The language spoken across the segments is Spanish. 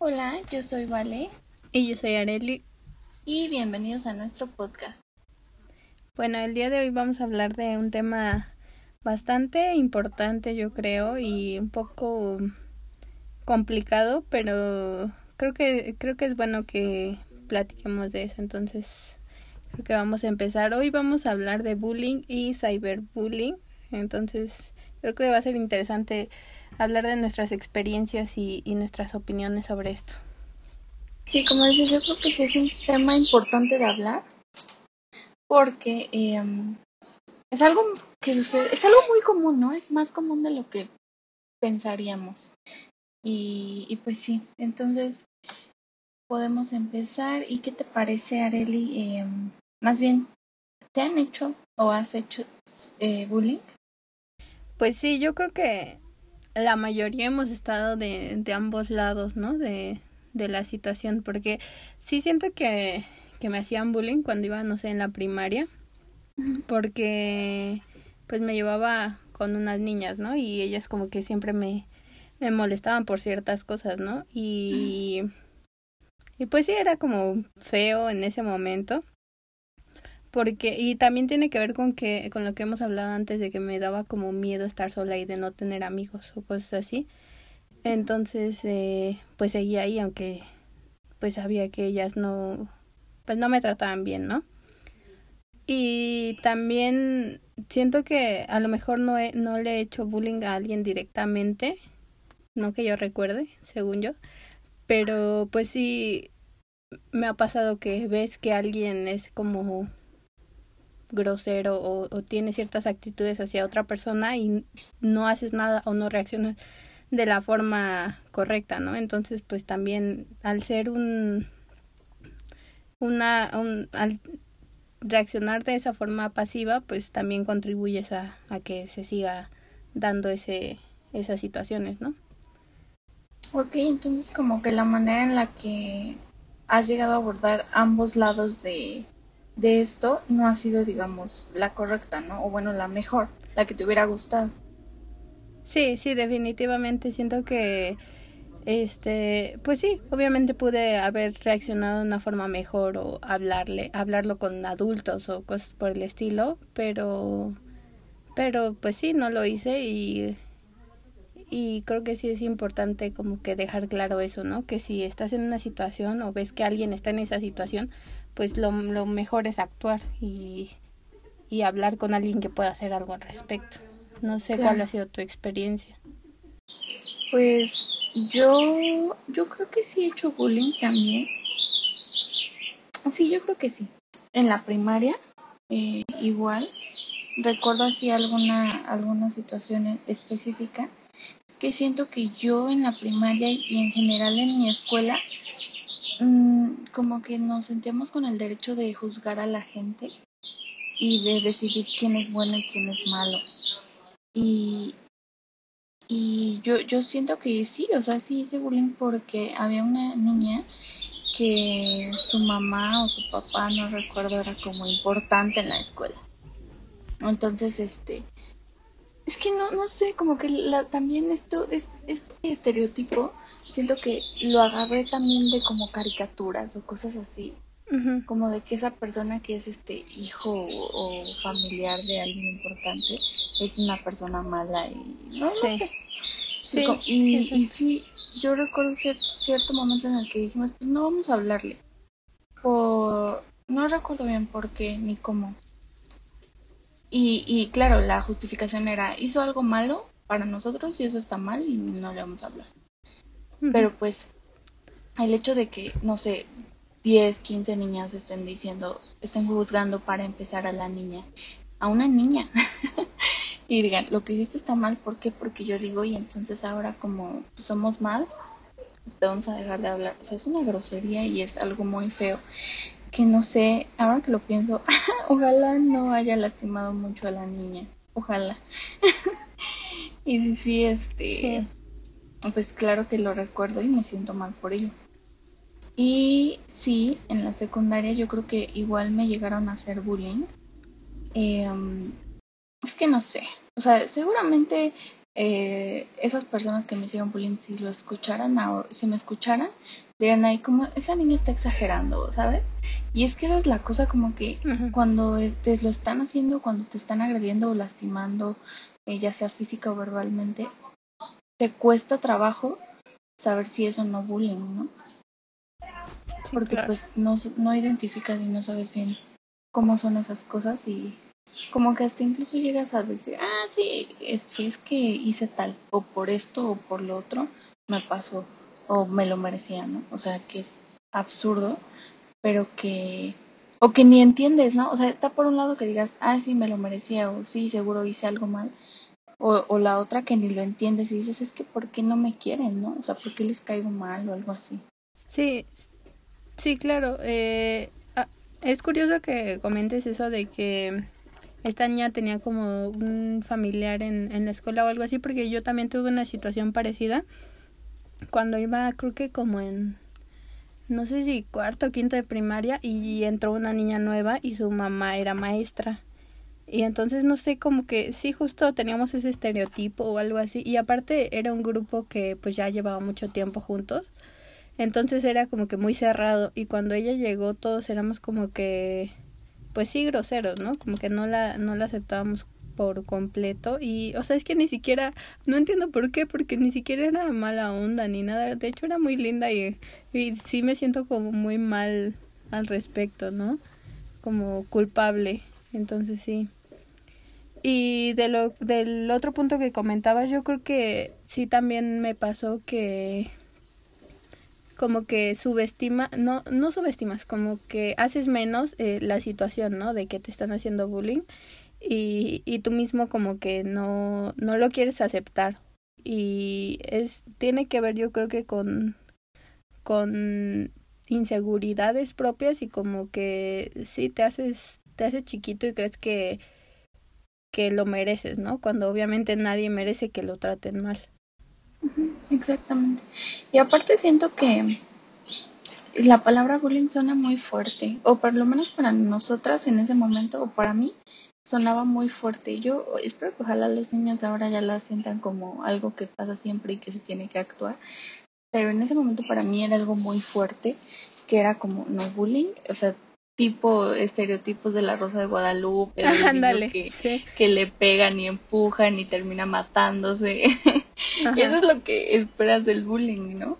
Hola, yo soy Vale. Y yo soy Areli. Y bienvenidos a nuestro podcast. Bueno, el día de hoy vamos a hablar de un tema bastante importante, yo creo, y un poco complicado, pero creo que creo que es bueno que platiquemos de eso. Entonces, creo que vamos a empezar. Hoy vamos a hablar de bullying y cyberbullying. Entonces, creo que va a ser interesante hablar de nuestras experiencias y, nuestras opiniones sobre esto. Sí, como dices, yo creo que sí es un tema importante de hablar porque em, es algo que sucede, es algo muy común, ¿no? Es más común de lo que pensaríamos. Y, y pues sí, entonces podemos empezar. ¿Y qué te parece, Areli? Em, más bien, ¿te han hecho o has hecho eh, bullying? Pues sí, yo creo que la mayoría hemos estado de, de ambos lados, ¿no? De, de la situación, porque sí siento que, que me hacían bullying cuando iba, no sé, en la primaria, porque pues me llevaba con unas niñas, ¿no? Y ellas como que siempre me, me molestaban por ciertas cosas, ¿no? Y, y pues sí, era como feo en ese momento porque y también tiene que ver con que con lo que hemos hablado antes de que me daba como miedo estar sola y de no tener amigos o cosas así. Entonces eh, pues seguía ahí aunque pues sabía que ellas no pues no me trataban bien no y también siento que a lo mejor no he, no le he hecho bullying a alguien directamente no que yo recuerde según yo pero pues sí me ha pasado que ves que alguien es como grosero o, o tienes ciertas actitudes hacia otra persona y no haces nada o no reaccionas de la forma correcta, ¿no? Entonces, pues también al ser un una un, al reaccionar de esa forma pasiva, pues también contribuyes a, que se siga dando ese esas situaciones, ¿no? Ok, entonces como que la manera en la que has llegado a abordar ambos lados de, de esto no ha sido, digamos, la correcta, ¿no? O bueno, la mejor, la que te hubiera gustado. Sí, sí, definitivamente siento que este, pues sí, obviamente pude haber reaccionado de una forma mejor o hablarle, hablarlo con adultos o cosas por el estilo, pero pero pues sí, no lo hice y y creo que sí es importante como que dejar claro eso, ¿no? Que si estás en una situación o ves que alguien está en esa situación, pues lo, lo mejor es actuar y, y hablar con alguien que pueda hacer algo al respecto. No sé cuál ha sido tu experiencia. Pues yo, yo creo que sí he hecho bullying también. Sí, yo creo que sí. En la primaria, eh, igual. Recuerdo así alguna, alguna situación específica. Es que siento que yo en la primaria y en general en mi escuela Mm, como que nos sentíamos con el derecho de juzgar a la gente y de decidir quién es bueno y quién es malo. Y, y yo, yo siento que sí, o sea, sí hice bullying porque había una niña que su mamá o su papá, no recuerdo, era como importante en la escuela. Entonces, este, es que no, no sé, como que la, también esto, es, este estereotipo siento que lo agarré también de como caricaturas o cosas así. Como de que esa persona que es este hijo o, familiar de alguien importante es una persona mala y no, sé. Sí, y, sí, yo recuerdo cierto momento en el que dijimos, pues no vamos a hablarle. Por... No recuerdo bien por qué ni cómo. Y, y claro, la justificación era, hizo algo malo para nosotros y eso está mal y no le vamos a hablar. Pero pues el hecho de que, no sé, 10, 15 niñas estén diciendo, estén juzgando para empezar a la niña, a una niña, y digan, lo que hiciste está mal, ¿por qué? Porque yo digo, y entonces ahora como somos más, pues te vamos a dejar de hablar. O sea, es una grosería y es algo muy feo que no sé, ahora que lo pienso, ojalá no haya lastimado mucho a la niña, ojalá. y sí, sí, este, pues claro que lo recuerdo y me siento mal por ello. Y sí, en la secundaria yo creo que igual me llegaron a hacer bullying. Em, es que no sé, o sea, seguramente eh, esas personas que me hicieron bullying, si lo escucharan, ahora, si me escucharan, dirían ahí como, esa niña está exagerando, ¿sabes? Y es que esa es la cosa como que cuando te lo están haciendo, cuando te están agrediendo o lastimando, eh, ya sea física o verbalmente, te cuesta trabajo saber si eso no bullying, ¿no? Porque pues no, no identificas y no sabes bien cómo son esas cosas y como que hasta incluso llegas a decir, ah, sí, es que, es que hice tal, o por esto o por lo otro me pasó, o me lo merecía, ¿no? O sea, que es absurdo, pero que, o que ni entiendes, ¿no? O sea, está por un lado que digas, ah, sí, me lo merecía, o sí, seguro hice algo mal, o, la otra que ni lo entiendes y dices, es que, ¿por qué no me quieren, no? O sea, ¿por qué les caigo mal o algo así? Sí, sí, claro. Eh, ah, es curioso que comentes eso de que esta niña tenía como un familiar en, en la escuela o algo así, porque yo también tuve una situación parecida cuando iba, creo que como en, no sé si cuarto o quinto de primaria, y entró una niña nueva y su mamá era maestra. Y entonces no sé, como que sí, justo teníamos ese estereotipo o algo así. Y aparte era un grupo que pues ya llevaba mucho tiempo juntos. Entonces era como que muy cerrado. Y cuando ella llegó todos éramos como que pues sí groseros, ¿no? Como que no la, no la aceptábamos por completo y, o sea, es que ni siquiera, no entiendo por qué, porque ni siquiera era mala onda ni nada, de hecho era muy linda y, y sí me siento como muy mal al respecto, ¿no? Como culpable, entonces sí. Y de lo, del otro punto que comentabas, yo creo que sí también me pasó que como que subestima, no, no subestimas, como que haces menos eh, la situación, ¿no? De que te están haciendo bullying y, y tú mismo como que no, no lo quieres aceptar. Y es, tiene que ver yo creo que con, con inseguridades propias y como que sí te haces, te haces chiquito y crees que, que lo mereces, ¿no? Cuando obviamente nadie merece que lo traten mal. Exactamente. Y aparte siento que la palabra bullying suena muy fuerte, o por lo menos para nosotras en ese momento, o para mí, sonaba muy fuerte. Yo espero que ojalá los niños ahora ya la sientan como algo que pasa siempre y que se tiene que actuar. Pero en ese momento para mí era algo muy fuerte, que era como no bullying, o sea, tipo estereotipos de la Rosa de Guadalupe, que, que le pegan y empujan y termina matándose. y eso es lo que esperas del bullying, ¿no?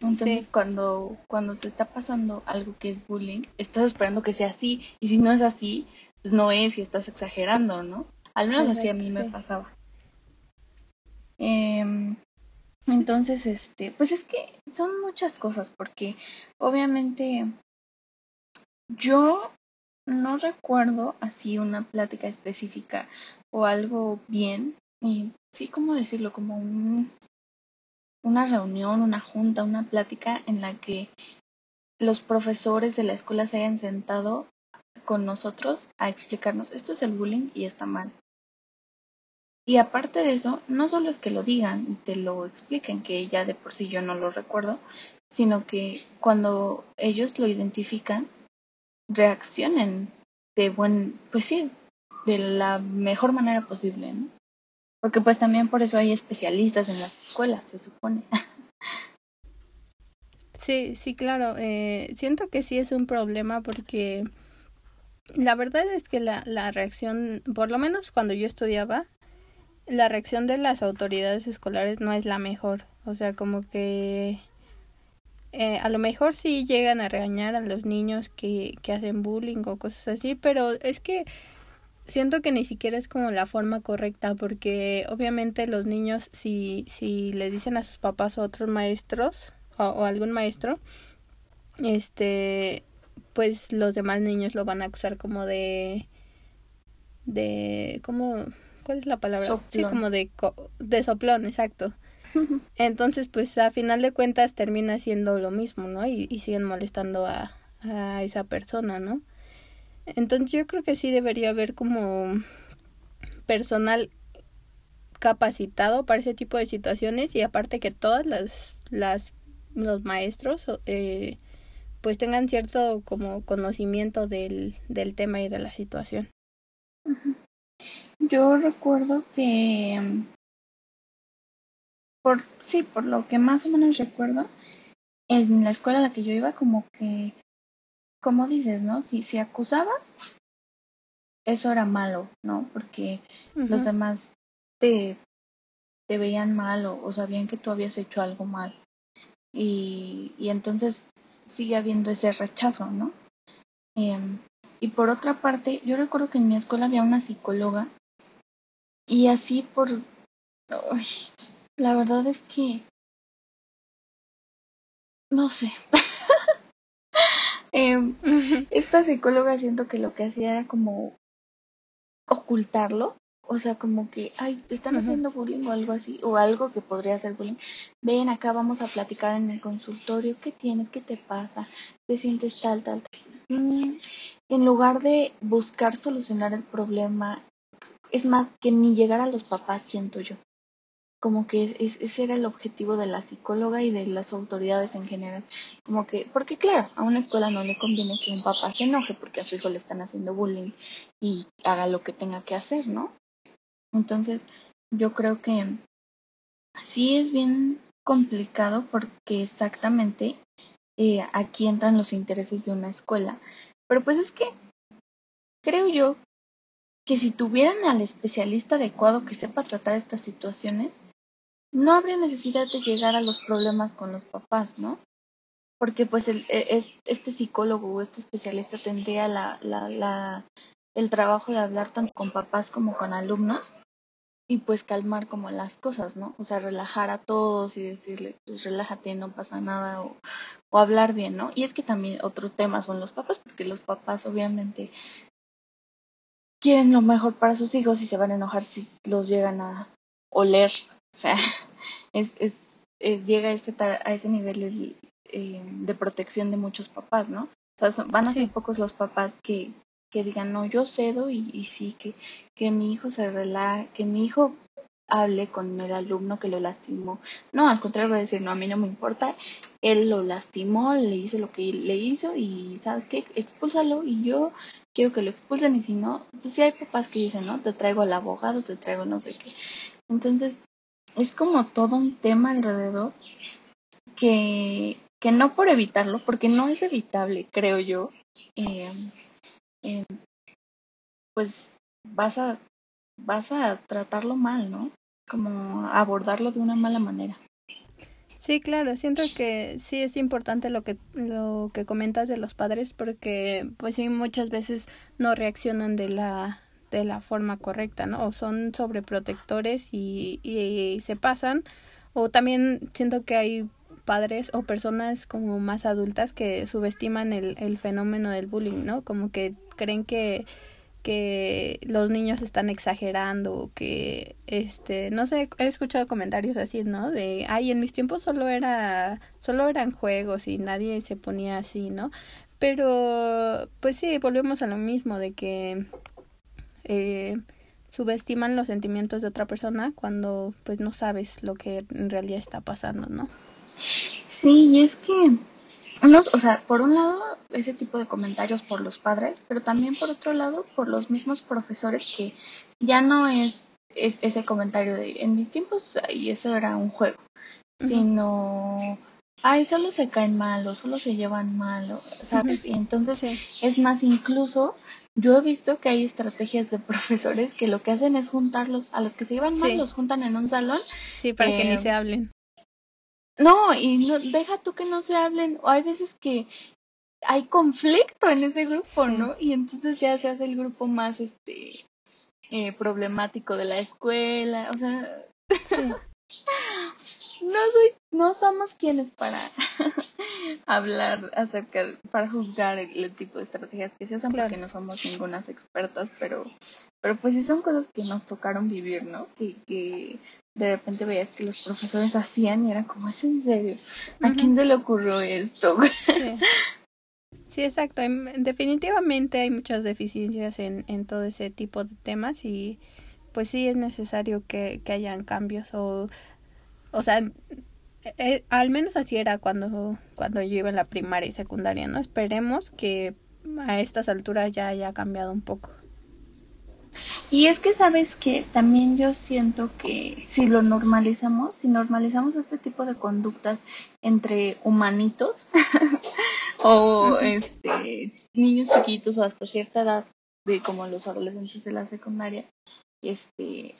Entonces cuando, cuando te está pasando algo que es bullying, estás esperando que sea así, y si no es así, pues no es y estás exagerando, ¿no? Al menos así a mí me pasaba. Em, entonces, este, pues es que son muchas cosas, porque obviamente yo no recuerdo así una plática específica o algo bien, y sí, ¿cómo decirlo? Como un, una reunión, una junta, una plática en la que los profesores de la escuela se hayan sentado con nosotros a explicarnos esto es el bullying y está mal. Y aparte de eso, no solo es que lo digan y te lo expliquen, que ya de por sí yo no lo recuerdo, sino que cuando ellos lo identifican, reaccionen de buen, pues sí, de la mejor manera posible, ¿no? Porque pues también por eso hay especialistas en las escuelas, se supone. Sí, sí, claro. Eh, siento que sí es un problema porque la verdad es que la, la reacción, por lo menos cuando yo estudiaba, la reacción de las autoridades escolares no es la mejor. O sea, como que eh, a lo mejor sí llegan a regañar a los niños que, que hacen bullying o cosas así, pero es que siento que ni siquiera es como la forma correcta porque obviamente los niños si, si les dicen a sus papás o otros maestros o, o algún maestro, este, pues los demás niños lo van a acusar como de, de, ¿cómo, cuál es la palabra? Sí, como de, de soplón, exacto. Entonces, pues a final de cuentas termina siendo lo mismo, ¿no? Y, siguen molestando a, esa persona, ¿no? Entonces yo creo que sí debería haber como personal capacitado para ese tipo de situaciones y aparte que todas las, las los maestros eh, pues tengan cierto como conocimiento del, del tema y de la situación. Yo recuerdo que por, sí, por lo que más o menos recuerdo, en la escuela a la que yo iba, como que, como dices, ¿no? Si, si acusabas, eso era malo, ¿no? Porque los demás te, te veían mal o, sabían que tú habías hecho algo mal. Y, y entonces sigue habiendo ese rechazo, ¿no? Em, y por otra parte, yo recuerdo que en mi escuela había una psicóloga y así por... la verdad es que... No sé. Em, esta psicóloga siento que lo que hacía era como ocultarlo. O sea, como que, ay, te están haciendo bullying o algo así, o algo que podría ser bullying. Ven, acá vamos a platicar en el consultorio. ¿Qué tienes? ¿Qué te pasa? ¿Te sientes tal, tal, tal? Mm, en lugar de buscar solucionar el problema, es más que ni llegar a los papás, siento yo. Como que ese era el objetivo de la psicóloga y de las autoridades en general. Como que, porque claro, a una escuela no le conviene que un papá se enoje porque a su hijo le están haciendo bullying y haga lo que tenga que hacer, ¿no? Entonces, yo creo que sí es bien complicado porque exactamente eh, aquí entran los intereses de una escuela. Pero pues es que creo yo que si tuvieran al especialista adecuado que sepa tratar estas situaciones, no habría necesidad de llegar a los problemas con los papás, ¿no? Porque pues el, e, este psicólogo o este especialista tendría la, la, la, el trabajo de hablar tanto con papás como con alumnos y pues calmar como las cosas, ¿no? O sea, relajar a todos y decirle, pues relájate, no pasa nada, o, o hablar bien, ¿no? Y es que también otro tema son los papás, porque los papás obviamente quieren lo mejor para sus hijos y se van a enojar si los llegan a oler, o sea, es, es, es llega a ese, a ese nivel eh, de protección de muchos papás, ¿no? O sea, van a ser pocos los papás que, que digan, no, yo cedo y, y sí, que, que mi hijo se relaje, que mi hijo hable con el alumno que lo lastimó. No, al contrario, va a decir, no, a mí no me importa, él lo lastimó, le hizo lo que le hizo y, ¿sabes qué? Expúlsalo y yo quiero que lo expulsen y si no, pues sí hay papás que dicen, ¿no? Te traigo al abogado, te traigo no sé qué. Entonces, es como todo un tema alrededor que, que no por evitarlo, porque no es evitable, creo yo, eh, eh, pues vas a, vas a tratarlo mal, ¿no? Como abordarlo de una mala manera. Sí, claro, siento que sí es importante lo que lo que comentas de los padres porque pues sí muchas veces no reaccionan de la de la forma correcta, ¿no? O son sobreprotectores y, y se pasan o también siento que hay padres o personas como más adultas que subestiman el, el fenómeno del bullying, ¿no? Como que creen que que los niños están exagerando que este no sé he escuchado comentarios así no de ay en mis tiempos solo era solo eran juegos y nadie se ponía así no pero pues sí volvemos a lo mismo de que eh, subestiman los sentimientos de otra persona cuando pues no sabes lo que en realidad está pasando no sí y es que unos, o sea, por un lado ese tipo de comentarios por los padres, pero también por otro lado por los mismos profesores que ya no es, es ese comentario de en mis tiempos y eso era un juego, sino ay, solo se caen mal o solo se llevan mal, ¿sabes? Y entonces es más incluso yo he visto que hay estrategias de profesores que lo que hacen es juntarlos, a los que se llevan mal los juntan en un salón. Sí, para que ni eh, se hablen. No, y no, deja tú que no se hablen, o hay veces que hay conflicto en ese grupo, ¿no? Y entonces ya se hace el grupo más, este, eh, problemático de la escuela, o sea, no soy, no somos quienes para hablar acerca, para juzgar el, tipo de estrategias que se usan, porque no somos ningunas expertas, pero, pero pues sí son cosas que nos tocaron vivir, ¿no? Que, que de repente veías que los profesores hacían y era como, ¿es en serio? ¿A quién se le ocurrió esto? Sí. sí, exacto. Definitivamente hay muchas deficiencias en, en todo ese tipo de temas y pues sí es necesario que, que hayan cambios o, o sea, eh, al menos así era cuando, cuando yo iba en la primaria y secundaria, ¿no? Esperemos que a estas alturas ya haya cambiado un poco. Y es que sabes que también yo siento que si lo normalizamos, si normalizamos este tipo de conductas entre humanitos o este niños chiquitos o hasta cierta edad de como los adolescentes de la secundaria, este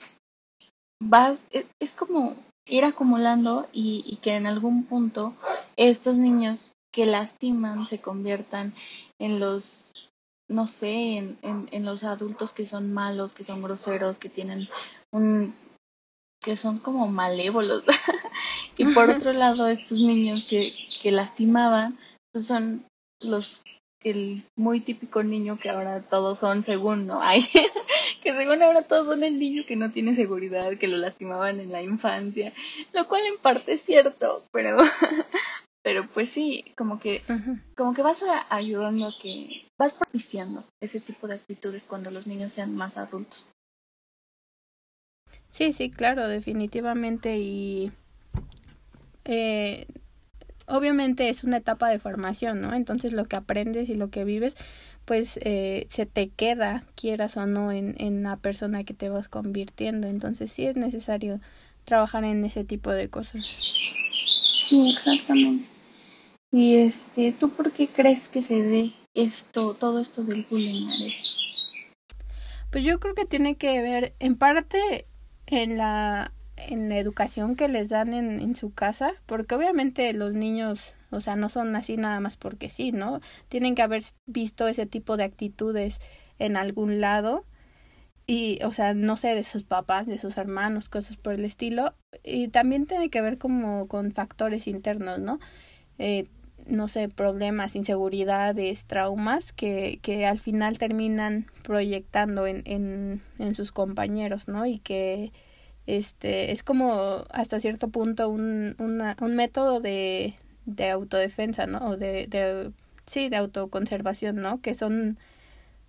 vas es, es como ir acumulando y, y que en algún punto estos niños que lastiman se conviertan en los no sé, en, en, los adultos que son malos, que son groseros, que tienen un que son como malévolos. y por otro lado, estos niños que, que lastimaban, pues son los el muy típico niño que ahora todos son según, ¿no? Hay que según ahora todos son el niño que no tiene seguridad, que lo lastimaban en la infancia, lo cual en parte es cierto, pero pero pues sí, como que, como que vas a, ayudando a que, vas propiciando ese tipo de actitudes cuando los niños sean más adultos. Sí, sí, claro, definitivamente y eh, obviamente es una etapa de formación, ¿no? Entonces lo que aprendes y lo que vives, pues eh, se te queda, quieras o no, en, en la persona que te vas convirtiendo. Entonces sí es necesario trabajar en ese tipo de cosas. Sí, exactamente. Y este, ¿tú por qué crees que se dé esto, todo esto del bullying? Pues yo creo que tiene que ver en parte en la en la educación que les dan en, en su casa, porque obviamente los niños, o sea, no son así nada más porque sí, ¿no? Tienen que haber visto ese tipo de actitudes en algún lado y, o sea, no sé, de sus papás, de sus hermanos, cosas por el estilo, y también tiene que ver como con factores internos, ¿no? Eh, no sé, problemas, inseguridades, traumas que, que al final terminan proyectando en, en, en sus compañeros, ¿no? Y que este es como hasta cierto punto un, una, un método de, de autodefensa, ¿no? O de, de, sí, de autoconservación, ¿no? Que son,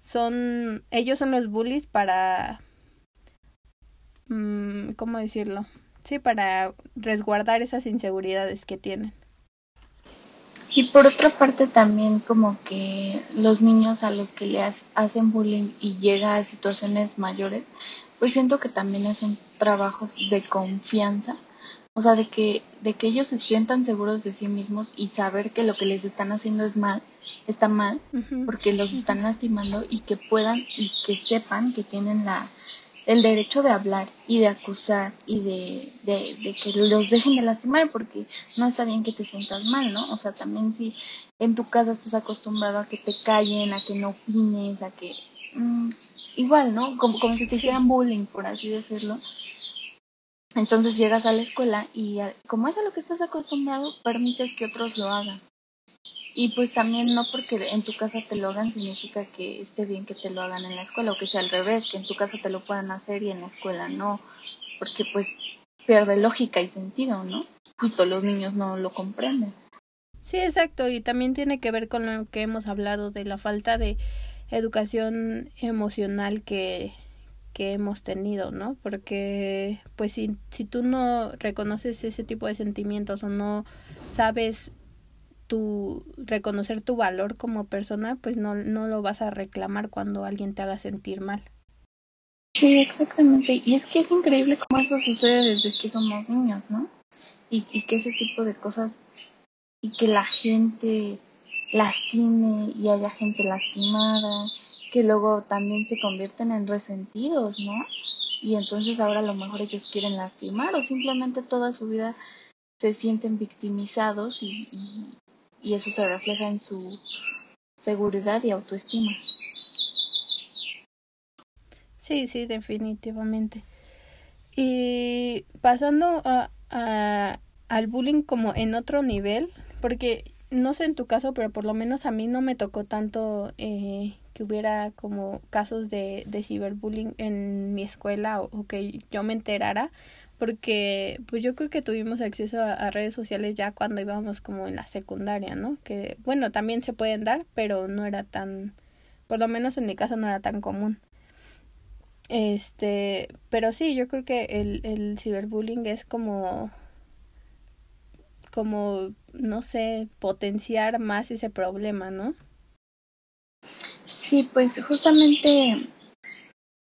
son, ellos son los bullies para, mm, ¿cómo decirlo? Sí, para resguardar esas inseguridades que tienen. Y por otra parte también como que los niños a los que le hacen bullying y llega a situaciones mayores, pues siento que también es un trabajo de confianza, o sea, de que de que ellos se sientan seguros de sí mismos y saber que lo que les están haciendo es mal, está mal, porque los están lastimando y que puedan y que sepan que tienen la el derecho de hablar y de acusar y de, de, de, que los dejen de lastimar porque no está bien que te sientas mal, ¿no? O sea, también si en tu casa estás acostumbrado a que te callen, a que no opines, a que... Mm, igual, ¿no? Como, como si te hicieran bullying, por así decirlo. Entonces llegas a la escuela y como es a lo que estás acostumbrado, permites que otros lo hagan. Y pues también no porque en tu casa te lo hagan significa que esté bien que te lo hagan en la escuela o que sea al revés, que en tu casa te lo puedan hacer y en la escuela no, porque pues pierde lógica y sentido, ¿no? Todos los niños no lo comprenden. Sí, exacto, y también tiene que ver con lo que hemos hablado de la falta de educación emocional que, que hemos tenido, ¿no? Porque pues si, si tú no reconoces ese tipo de sentimientos o no sabes tu reconocer tu valor como persona, pues no, no lo vas a reclamar cuando alguien te haga sentir mal. Sí, exactamente. Y es que es increíble cómo eso sucede desde que somos niños, ¿no? Y, y que ese tipo de cosas y que la gente lastime y haya gente lastimada, que luego también se convierten en resentidos, ¿no? Y entonces ahora a lo mejor ellos quieren lastimar o simplemente toda su vida se sienten victimizados y, y, eso se refleja en su seguridad y autoestima. Sí, sí, definitivamente. Y pasando a, a, al bullying como en otro nivel, porque no sé en tu caso, pero por lo menos a mí no me tocó tanto eh, que hubiera como casos de, de ciberbullying en mi escuela o, que yo me enterara, porque pues yo creo que tuvimos acceso a, redes sociales ya cuando íbamos como en la secundaria, ¿no? Que bueno, también se pueden dar, pero no era tan, por lo menos en mi caso no era tan común. Este, pero sí, yo creo que el, el ciberbullying es como, como, no sé, potenciar más ese problema, ¿no? Sí, pues justamente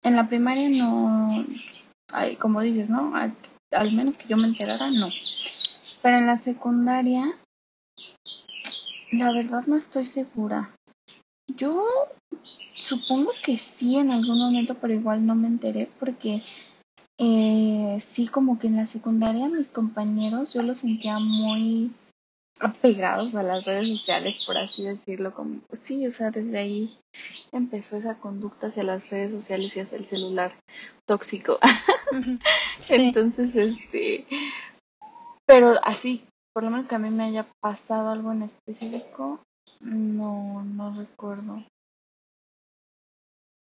en la primaria no, hay, como dices, ¿no? Al, al menos que yo me enterara, no. Pero en la secundaria, la verdad no estoy segura. Yo supongo que sí en algún momento, pero igual no me enteré porque eh, sí como que en la secundaria mis compañeros yo los sentía muy apegados a las redes sociales, por así decirlo, como pues sí, o sea, desde ahí empezó esa conducta hacia las redes sociales y hacia el celular tóxico. Entonces, este, pero así, por lo menos que a mí me haya pasado algo en específico, no, no recuerdo.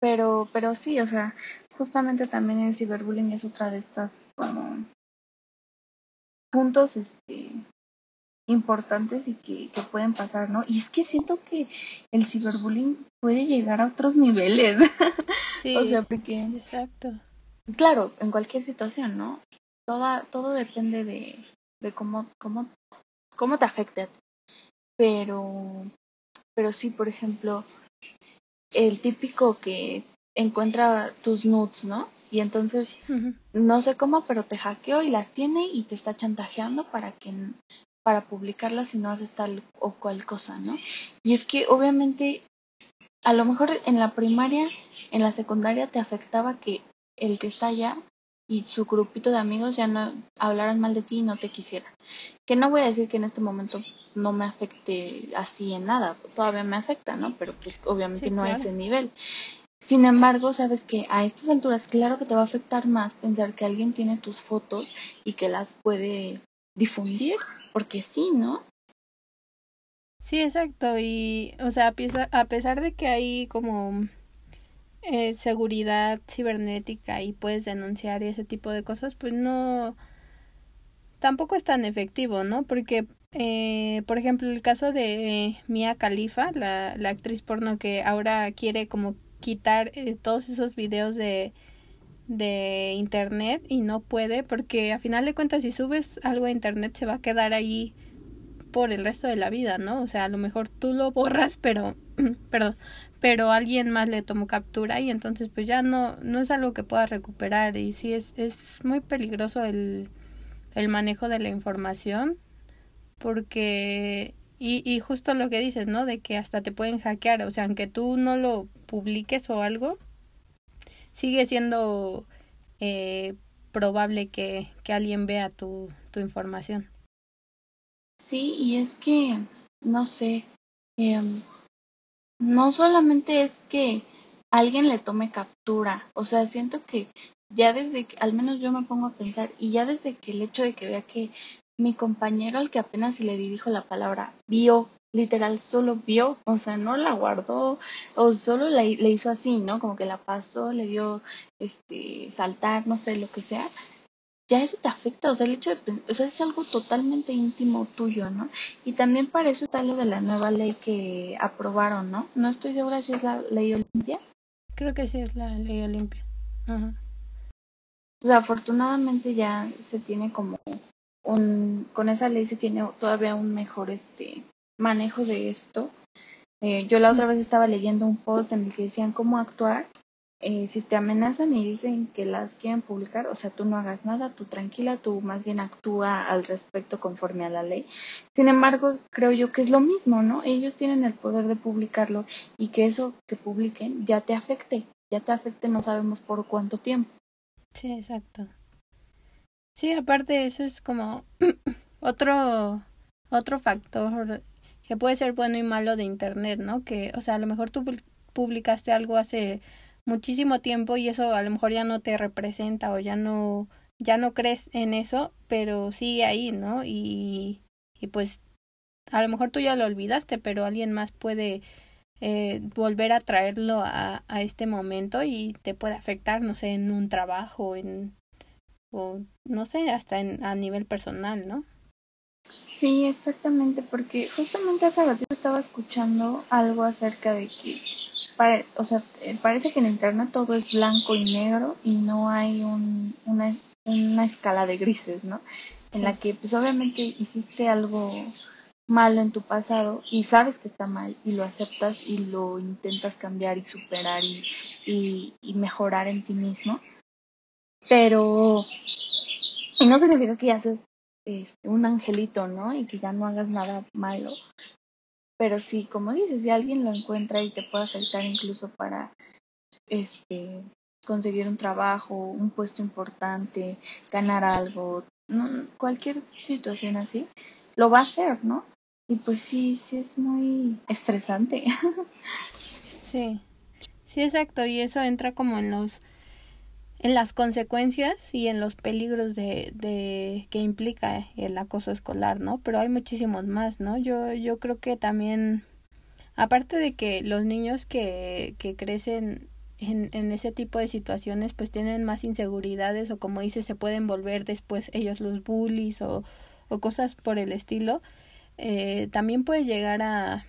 Pero, pero sí, o sea, justamente también el ciberbullying es otra de estas como puntos este importantes y que, que pueden pasar, ¿no? Y es que siento que el ciberbullying puede llegar a otros niveles. Sí, o sea, porque... exacto. Claro, en cualquier situación, ¿no? Toda, todo depende de, de cómo, cómo, cómo te afecte a ti. Pero, pero sí, por ejemplo, el típico que encuentra tus nudes, ¿no? Y entonces, no sé cómo, pero te hackeó y las tiene y te está chantajeando para que para publicarlas si no haces tal o cual cosa, ¿no? Y es que obviamente a lo mejor en la primaria, en la secundaria te afectaba que el que está allá y su grupito de amigos ya no hablaran mal de ti y no te quisieran. Que no voy a decir que en este momento no me afecte así en nada, todavía me afecta, ¿no? Pero pues obviamente no a ese nivel. Sin embargo, sabes que a estas alturas, claro que te va a afectar más pensar que alguien tiene tus fotos y que las puede difundir, porque sí, ¿no? Sí, exacto. Y, o sea, a pesar de que hay como eh, seguridad cibernética y puedes denunciar ese tipo de cosas, pues no, tampoco es tan efectivo, ¿no? Porque, eh, por ejemplo, el caso de Mia Khalifa, la, la actriz porno que ahora quiere como quitar eh, todos esos videos de de internet y no puede porque a final de cuentas si subes algo a internet se va a quedar ahí por el resto de la vida, ¿no? O sea, a lo mejor tú lo borras, pero perdón, pero alguien más le tomó captura y entonces pues ya no no es algo que pueda recuperar y sí es es muy peligroso el el manejo de la información porque y, y justo lo que dices, ¿no? De que hasta te pueden hackear, o sea, aunque tú no lo publiques o algo, sigue siendo eh, probable que, que alguien vea tu, tu información. Sí, y es que, no sé, eh, no solamente es que alguien le tome captura, o sea, siento que ya desde que, al menos yo me pongo a pensar, y ya desde que el hecho de que vea que mi compañero al que apenas si le dirijo la palabra vio, literal solo vio, o sea, no la guardó, o solo le hizo así, ¿no? Como que la pasó, le dio este saltar, no sé, lo que sea, ya eso te afecta, o sea, el hecho de, o sea, es algo totalmente íntimo tuyo, ¿no? Y también para eso está lo de la nueva ley que aprobaron, ¿no? No estoy segura si es la ley Olimpia. Creo que sí es la ley Olimpia. Ajá. O sea, afortunadamente ya se tiene como un, con esa ley se tiene todavía un mejor este manejo de esto. Eh, yo la otra vez estaba leyendo un post en el que decían cómo actuar eh, si te amenazan y dicen que las quieren publicar, o sea, tú no hagas nada, tú tranquila, tú más bien actúa al respecto conforme a la ley. Sin embargo, creo yo que es lo mismo, ¿no? Ellos tienen el poder de publicarlo y que eso que publiquen ya te afecte, ya te afecte, no sabemos por cuánto tiempo. Sí, exacto. Sí, aparte eso es como otro otro factor que puede ser bueno y malo de internet, ¿no? Que, o sea, a lo mejor tú publicaste algo hace muchísimo tiempo y eso a lo mejor ya no te representa o ya no ya no crees en eso, pero sigue ahí, ¿no? Y, y pues a lo mejor tú ya lo olvidaste, pero alguien más puede eh, volver a traerlo a, a este momento y te puede afectar, no sé, en un trabajo, en o no sé, hasta en, a nivel personal, ¿no? Sí, exactamente, porque justamente hace ratito estaba escuchando algo acerca de que o sea, eh, parece que en internet todo es blanco y negro y no hay un, una, una escala de grises, ¿no? En la que pues obviamente hiciste algo malo en tu pasado y sabes que está mal y lo aceptas y lo intentas cambiar y superar y, y, mejorar en ti mismo. Pero no significa que ya haces este, un angelito, ¿no? Y que ya no hagas nada malo. Pero sí, como dices, si alguien lo encuentra y te puede afectar incluso para este conseguir un trabajo, un puesto importante, ganar algo, cualquier situación así, lo va a hacer, ¿no? Y pues sí, sí es muy estresante. sí, sí, exacto. Y eso entra como en los en las consecuencias y en los peligros de, de que implica el acoso escolar, ¿no? Pero hay muchísimos más, ¿no? Yo, yo creo que también, aparte de que los niños que, que crecen en, en ese tipo de situaciones, pues tienen más inseguridades o como dice, se pueden volver después ellos los bullies o, o cosas por el estilo, eh, también puede llegar a,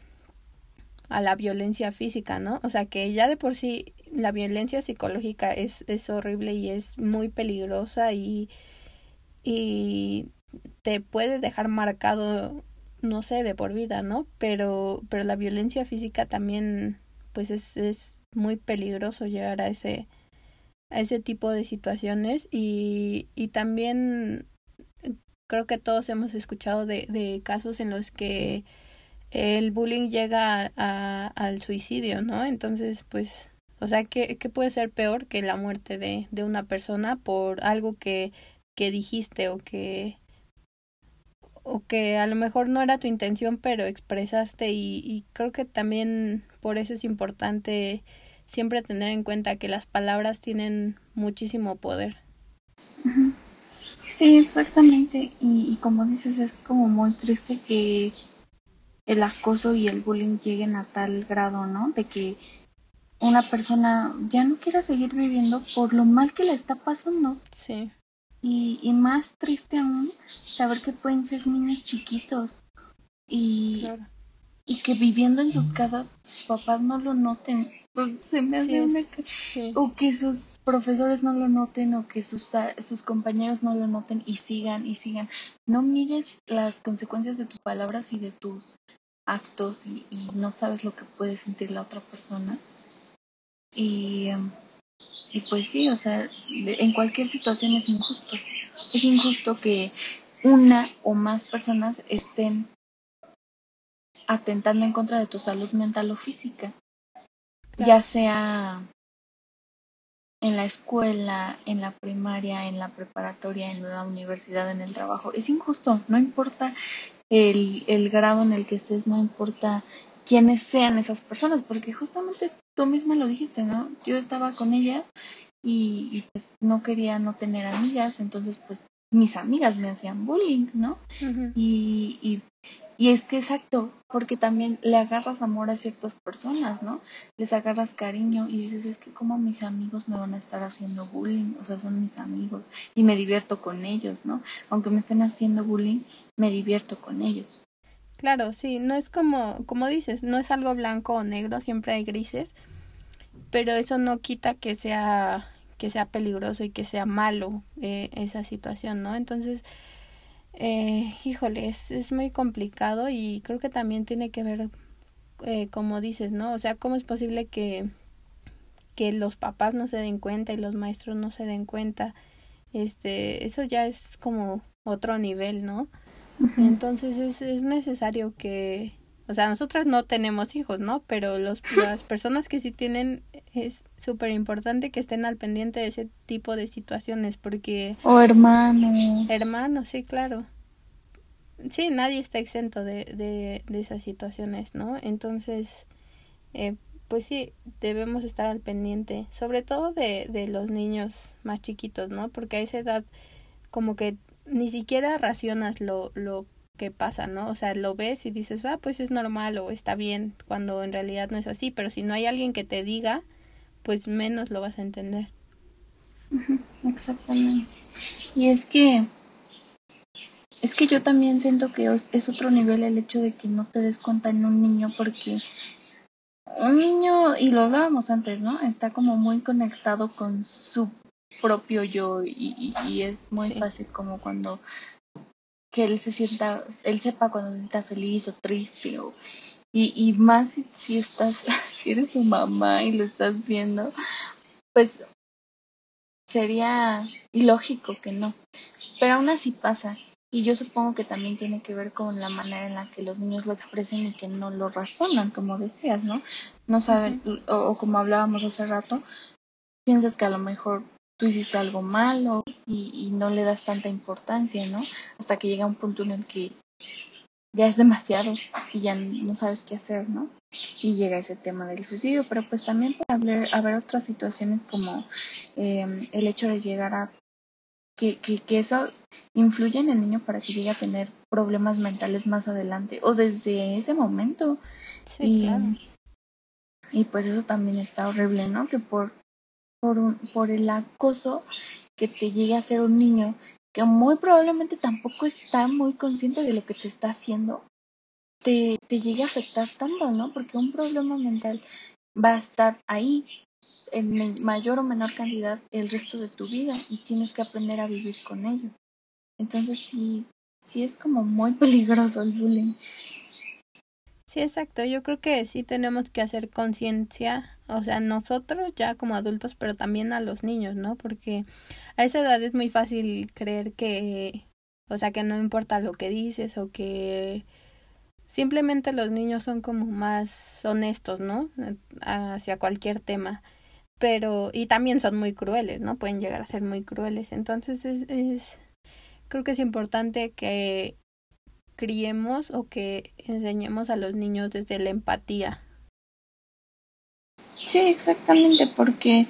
a la violencia física, ¿no? O sea que ya de por sí la violencia psicológica es, es horrible y es muy peligrosa y, y te puede dejar marcado, no sé, de por vida, ¿no? Pero, pero la violencia física también, pues es, es muy peligroso llegar a ese, a ese tipo de situaciones y, y también creo que todos hemos escuchado de, de casos en los que el bullying llega a, al suicidio, ¿no? Entonces, pues, o sea, ¿qué, ¿qué, puede ser peor que la muerte de, de una persona por algo que, que dijiste o que o que a lo mejor no era tu intención pero expresaste y, y creo que también por eso es importante siempre tener en cuenta que las palabras tienen muchísimo poder. Sí, exactamente. Y, como dices, es como muy triste que el acoso y el bullying lleguen a tal grado, ¿no? De que una persona ya no quiera seguir viviendo por lo mal que le está pasando. Sí. Y, y más triste aún saber que pueden ser niños chiquitos y, y que viviendo en sus casas sus papás no lo noten se me hace o que sus profesores no lo noten o que sus, sus compañeros no lo noten y sigan y sigan. No mires las consecuencias de tus palabras y de tus actos y, no sabes lo que puede sentir la otra persona. Y, y pues sí, o sea, en cualquier situación es injusto. Es injusto que una o más personas estén atentando en contra de tu salud mental o física ya sea en la escuela, en la primaria, en la preparatoria, en la universidad, en el trabajo. Es injusto, no importa el, el grado en el que estés, no importa quiénes sean esas personas, porque justamente tú misma lo dijiste, ¿no? Yo estaba con ella y, y pues no quería no tener amigas, entonces pues mis amigas me hacían bullying, ¿no? y, y y es que exacto, porque también le agarras amor a ciertas personas, ¿no? Les agarras cariño y dices, es que como mis amigos me van a estar haciendo bullying, o sea, son mis amigos y me divierto con ellos, ¿no? Aunque me estén haciendo bullying, me divierto con ellos. Claro, sí, no es como, como dices, no es algo blanco o negro, siempre hay grises, pero eso no quita que sea que sea peligroso y que sea malo eh, esa situación, ¿no? Entonces, eh, híjole, es, es muy complicado y creo que también tiene que ver, eh, como dices, ¿no? O sea, ¿cómo es posible que, que los papás no se den cuenta y los maestros no se den cuenta? Este, eso ya es como otro nivel, ¿no? Entonces es, es necesario que, o sea, nosotras no tenemos hijos, ¿no? Pero los, las personas que sí tienen es súper importante que estén al pendiente de ese tipo de situaciones porque... O hermanos. Hermanos, sí, claro. Sí, nadie está exento de, de, de esas situaciones, ¿no? Entonces, eh, pues sí, debemos estar al pendiente, sobre todo de, de los niños más chiquitos, ¿no? Porque a esa edad como que ni siquiera racionas lo, lo que pasa, ¿no? O sea, lo ves y dices, ah, pues es normal o está bien, cuando en realidad no es así, pero si no hay alguien que te diga, pues menos lo vas a entender. Exactamente. Y es que es que yo también siento que es otro nivel el hecho de que no te des cuenta en un niño porque un niño, y lo hablábamos antes, ¿no? Está como muy conectado con su propio yo y, y, es muy fácil como cuando que él se sienta, él sepa cuando se sienta feliz o triste o y, y más si, si estás, si eres su mamá y lo estás viendo, pues sería ilógico que no. Pero aún así pasa. Y yo supongo que también tiene que ver con la manera en la que los niños lo expresen y que no lo razonan, como decías, ¿no? No saben, o, como hablábamos hace rato, piensas que a lo mejor tú hiciste algo malo y, y no le das tanta importancia, ¿no? Hasta que llega un punto en el que ya es demasiado y ya no sabes qué hacer, ¿no? Y llega ese tema del suicidio, pero pues también puede haber, haber otras situaciones como eh, el hecho de llegar a que, que, que, eso influye en el niño para que llegue a tener problemas mentales más adelante o desde ese momento. Sí, y, claro. y pues eso también está horrible, ¿no? Que por, por, un, por el acoso que te llegue a ser un niño que muy probablemente tampoco está muy consciente de lo que te está haciendo, te, te llegue a afectar tanto, ¿no? Porque un problema mental va a estar ahí en mayor o menor cantidad el resto de tu vida y tienes que aprender a vivir con ello. Entonces sí, sí es como muy peligroso el bullying. Sí, exacto. Yo creo que sí tenemos que hacer conciencia, o sea, nosotros ya como adultos, pero también a los niños, ¿no? Porque a esa edad es muy fácil creer que, o sea, que no importa lo que dices o que simplemente los niños son como más honestos, ¿no? Hacia cualquier tema. Pero, y también son muy crueles, ¿no? Pueden llegar a ser muy crueles. Entonces es, es creo que es importante que criemos o que enseñemos a los niños desde la empatía. Sí, exactamente, porque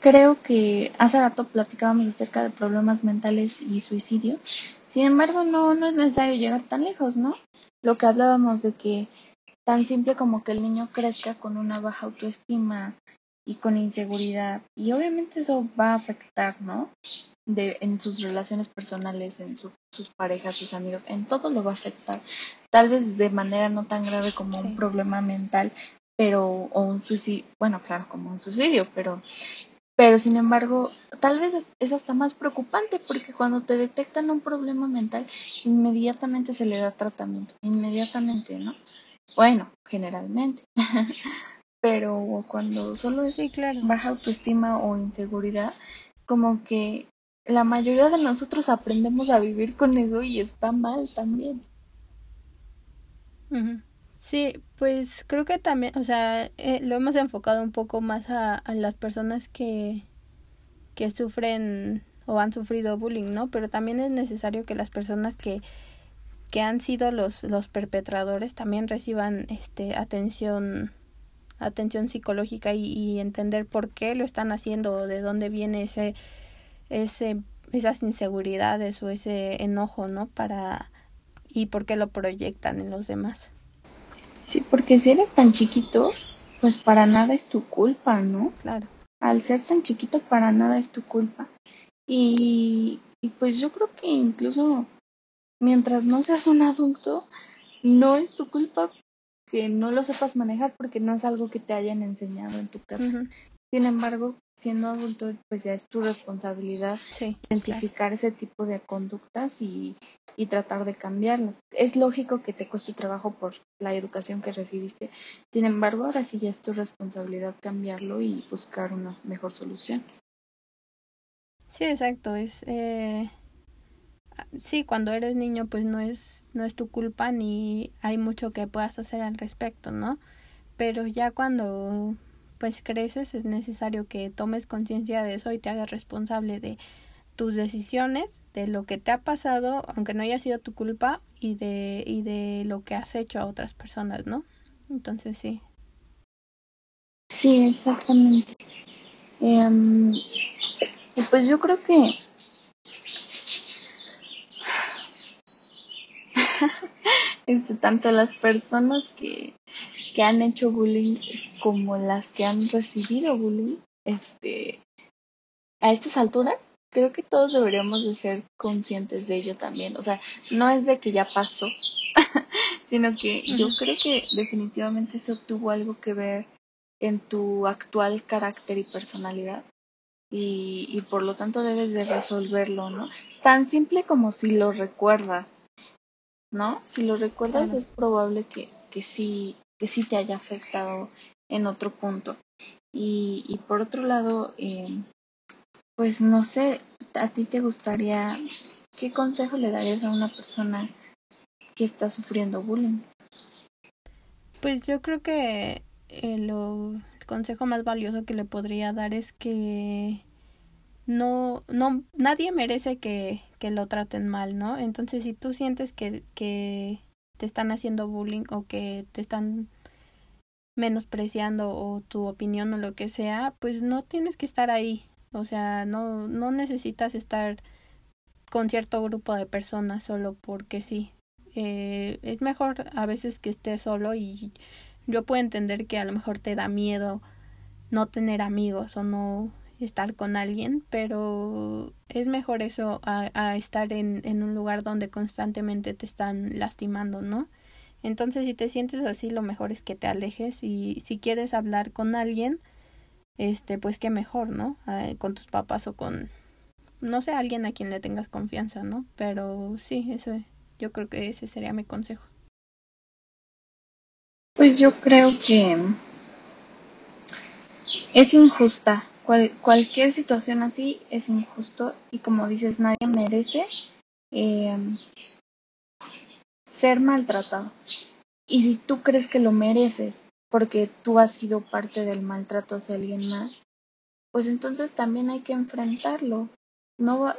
creo que hace rato platicábamos acerca de problemas mentales y suicidio. Sin embargo, no, no es necesario llegar tan lejos, ¿no? Lo que hablábamos de que tan simple como que el niño crezca con una baja autoestima y con inseguridad. Y obviamente eso va a afectar, ¿no? de, en sus relaciones personales, en su, sus parejas, sus amigos, en todo lo va a afectar. Tal vez de manera no tan grave como sí. un problema mental, pero, o un suicidio, bueno, claro, como un suicidio, pero, pero sin embargo, tal vez es, es hasta más preocupante porque cuando te detectan un problema mental, inmediatamente se le da tratamiento, inmediatamente, ¿no? Bueno, generalmente. pero cuando solo es sí, claro. baja autoestima o inseguridad, como que la mayoría de nosotros aprendemos a vivir con eso y está mal también. Sí, pues creo que también, o sea, eh, lo hemos enfocado un poco más a, a, las personas que, que sufren o han sufrido bullying, ¿no? Pero también es necesario que las personas que, que han sido los, los perpetradores también reciban este atención atención psicológica y, y entender por qué lo están haciendo, de dónde viene ese ese esas inseguridades o ese enojo, ¿no? Para y por qué lo proyectan en los demás. Sí, porque si eres tan chiquito, pues para nada es tu culpa, ¿no? Claro. Al ser tan chiquito, para nada es tu culpa. Y, y pues yo creo que incluso mientras no seas un adulto, no es tu culpa que no lo sepas manejar porque no es algo que te hayan enseñado en tu casa. Uh -huh. Sin embargo, siendo adulto, pues ya es tu responsabilidad sí, identificar claro. ese tipo de conductas y, y tratar de cambiarlas. Es lógico que te cueste trabajo por la educación que recibiste. Sin embargo, ahora sí ya es tu responsabilidad cambiarlo y buscar una mejor solución. Sí, exacto. Es eh... sí, cuando eres niño, pues no es no es tu culpa ni hay mucho que puedas hacer al respecto, ¿no? Pero ya cuando pues creces es necesario que tomes conciencia de eso y te hagas responsable de tus decisiones, de lo que te ha pasado, aunque no haya sido tu culpa, y de, y de lo que has hecho a otras personas, ¿no? Entonces sí. Sí, exactamente. Eh, pues yo creo que este, tanto las personas que, que han hecho bullying como las que han recibido bullying, este, a estas alturas, creo que todos deberíamos de ser conscientes de ello también. O sea, no es de que ya pasó, sino que yo creo que definitivamente eso tuvo algo que ver en tu actual carácter y personalidad. y, y por lo tanto debes de resolverlo, ¿no? Tan simple como si lo recuerdas, ¿no? Si lo recuerdas es probable que, que sí, que sí te haya afectado en otro punto. Y, y por otro lado, eh, pues no sé, a ti te gustaría, ¿qué consejo le darías a una persona que está sufriendo bullying? Pues yo creo que eh, lo, el consejo más valioso que le podría dar es que no, no, nadie merece que, que lo traten mal, ¿no? Entonces, si tú sientes que, que te están haciendo bullying o que te están menospreciando o tu opinión o lo que sea, pues no tienes que estar ahí. O sea, no, no necesitas estar con cierto grupo de personas solo porque sí. Eh, es mejor a veces que estés solo y yo puedo entender que a lo mejor te da miedo no tener amigos o no estar con alguien, pero es mejor eso a, estar en, un lugar donde constantemente te están lastimando, ¿no? Entonces, si te sientes así, lo mejor es que te alejes y si quieres hablar con alguien, este, pues qué mejor, ¿no? Eh, con tus papás o con, no sé, alguien a quien le tengas confianza, ¿no? Pero sí, eso, yo creo que ese sería mi consejo. Pues yo creo que es injusta. Cual, cualquier situación así es injusto y como dices, nadie merece eh, ser maltratado. Y si tú crees que lo mereces porque tú has sido parte del maltrato hacia alguien más, pues entonces también hay que enfrentarlo. No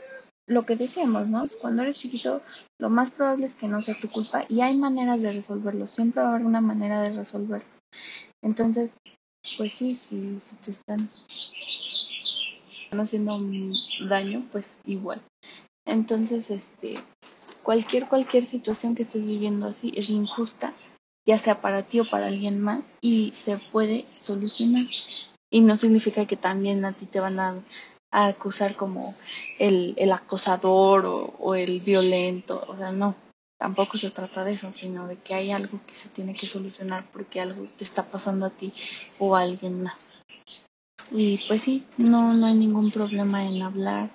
lo que decíamos, ¿no? Cuando eres chiquito, lo más probable es que no sea tu culpa y hay maneras de resolverlo. Siempre va a haber una manera de resolverlo. Entonces, pues sí, si, si te están haciendo daño, pues igual. Entonces, este, cualquier, cualquier situación que estés viviendo así es injusta, ya sea para ti o para alguien más, y se puede solucionar. Y no significa que también a ti te van a, a acusar como el, el acosador o, o el violento, o sea, no, tampoco se trata de eso, sino de que hay algo que se tiene que solucionar porque algo te está pasando a ti o a alguien más. Y pues sí, no, no hay ningún problema en hablar,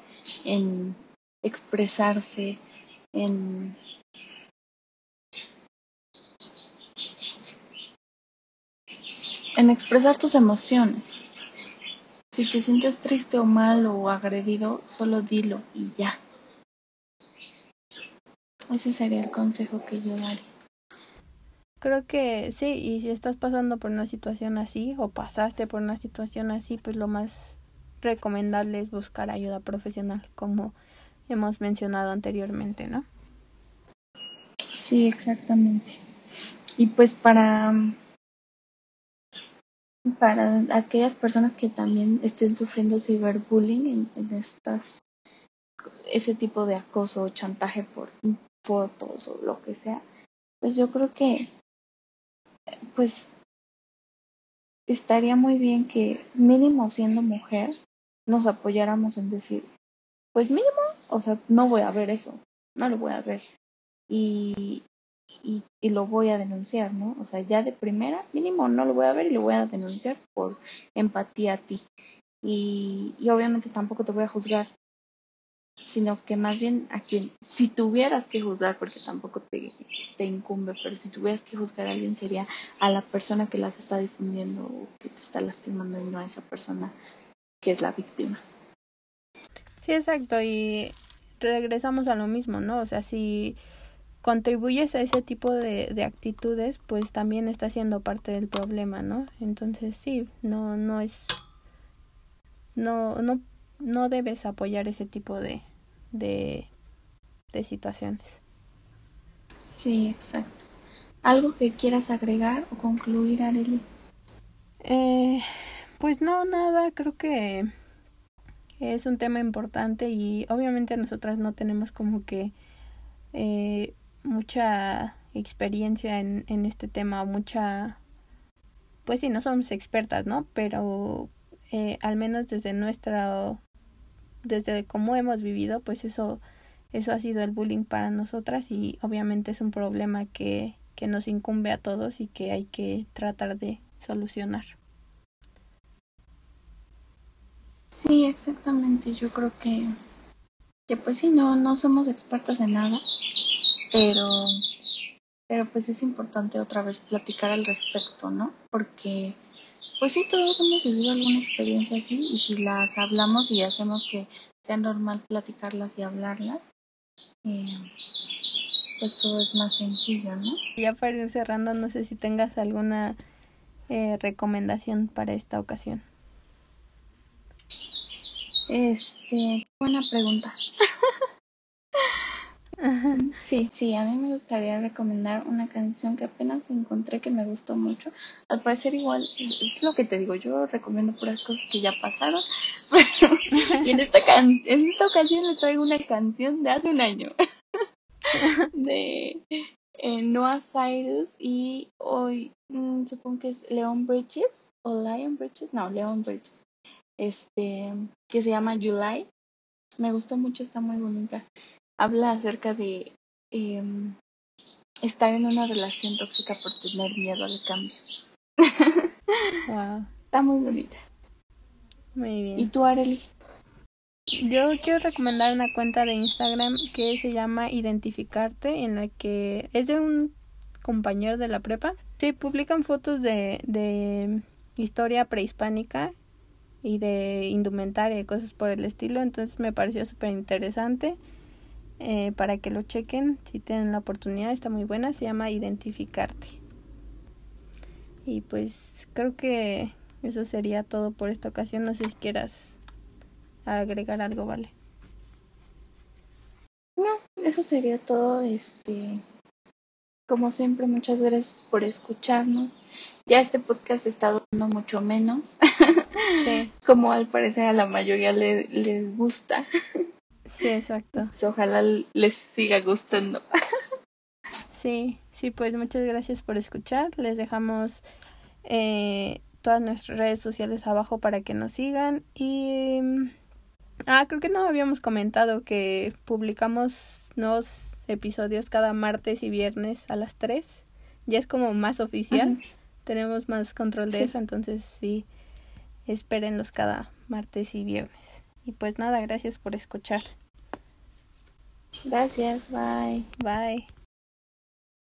en expresarse, en en expresar tus emociones. Si te sientes triste o mal o agredido, solo dilo y ya. Ese sería el consejo que yo daría. Creo que sí, y si estás pasando por una situación así o pasaste por una situación así, pues lo más recomendable es buscar ayuda profesional, como hemos mencionado anteriormente, ¿no? Sí, exactamente. Y pues para para aquellas personas que también estén sufriendo ciberbullying en, en estas ese tipo de acoso o chantaje por fotos o lo que sea, pues yo creo que pues estaría muy bien que mínimo siendo mujer nos apoyáramos en decir, pues mínimo, o sea, no voy a ver eso, no lo voy a ver. Y, y, y lo voy a denunciar, ¿no? O sea, ya de primera, mínimo no lo voy a ver y lo voy a denunciar por empatía a ti. Y, y obviamente tampoco te voy a juzgar, sino que más bien a quien, si tuvieras que juzgar, porque tampoco te, incumbe, pero si tuvieras que juzgar a alguien sería a la persona que las está difundiendo o que te está lastimando y no a esa persona que es la víctima. Sí, exacto, y regresamos a lo mismo, ¿no? O sea, si contribuyes a ese tipo de, de actitudes, pues también está siendo parte del problema, ¿no? Entonces sí, no, no es, no, no, no debes apoyar ese tipo de, de, de situaciones. Sí, exacto. ¿Algo que quieras agregar o concluir, Arely? Eh, pues no, nada, creo que es un tema importante y obviamente nosotras no tenemos como que eh, mucha experiencia en, en este tema, mucha, pues sí, no somos expertas, ¿no? Pero eh, al menos desde nuestra, desde cómo hemos vivido, pues eso, eso ha sido el bullying para nosotras y obviamente es un problema que, que nos incumbe a todos y que hay que tratar de solucionar. Sí, exactamente. Yo creo que, que pues sí, no, no somos expertos en nada, pero, pero pues es importante otra vez platicar al respecto, ¿no? Porque pues sí, todos hemos vivido alguna experiencia así y si las hablamos y hacemos que sea normal platicarlas y hablarlas, eh, pues todo es más sencillo, ¿no? Ya para ir cerrando, no sé si tengas alguna eh, recomendación para esta ocasión. Este, buena pregunta. Sí, sí, a mí me gustaría recomendar una canción que apenas encontré que me gustó mucho. Al parecer igual, es lo que te digo, yo recomiendo puras cosas que ya pasaron. y en esta, en esta ocasión le traigo una canción de hace un año. de eh, Noah Cyrus y hoy mm, supongo que es Leon Bridges o Lion Bridges, no, Leon Bridges. Este, que se llama July. Me gustó mucho, está muy bonita habla acerca de em, estar en una relación tóxica por tener miedo al cambio. wow. Está muy bonita. Muy bien. ¿Y tú, Arely? Yo quiero recomendar una cuenta de Instagram que se llama Identificarte, en la que es de un compañero de la prepa. Sí, publican fotos de, de historia prehispánica y de indumentaria y cosas por el estilo, entonces me pareció súper interesante. Eh, para que lo chequen si tienen la oportunidad, está muy buena, se llama Identificarte. Y pues creo que eso sería todo por esta ocasión, no sé si quieras agregar algo, vale. No, eso sería todo, este como siempre, muchas gracias por escucharnos. Ya este podcast está dando mucho menos. Sí. como al parecer a la mayoría les gusta. Sí, exacto. Pues ojalá les siga gustando. Sí, sí, pues muchas gracias por escuchar. Les dejamos eh, todas nuestras redes sociales abajo para que nos sigan. Y... Ah, creo que no habíamos comentado que publicamos nuevos episodios cada martes y viernes a las 3. Ya es como más oficial. Tenemos más control de eso, entonces sí, espérenlos cada martes y viernes. Y pues nada, gracias por escuchar. Gracias, bye. Bye.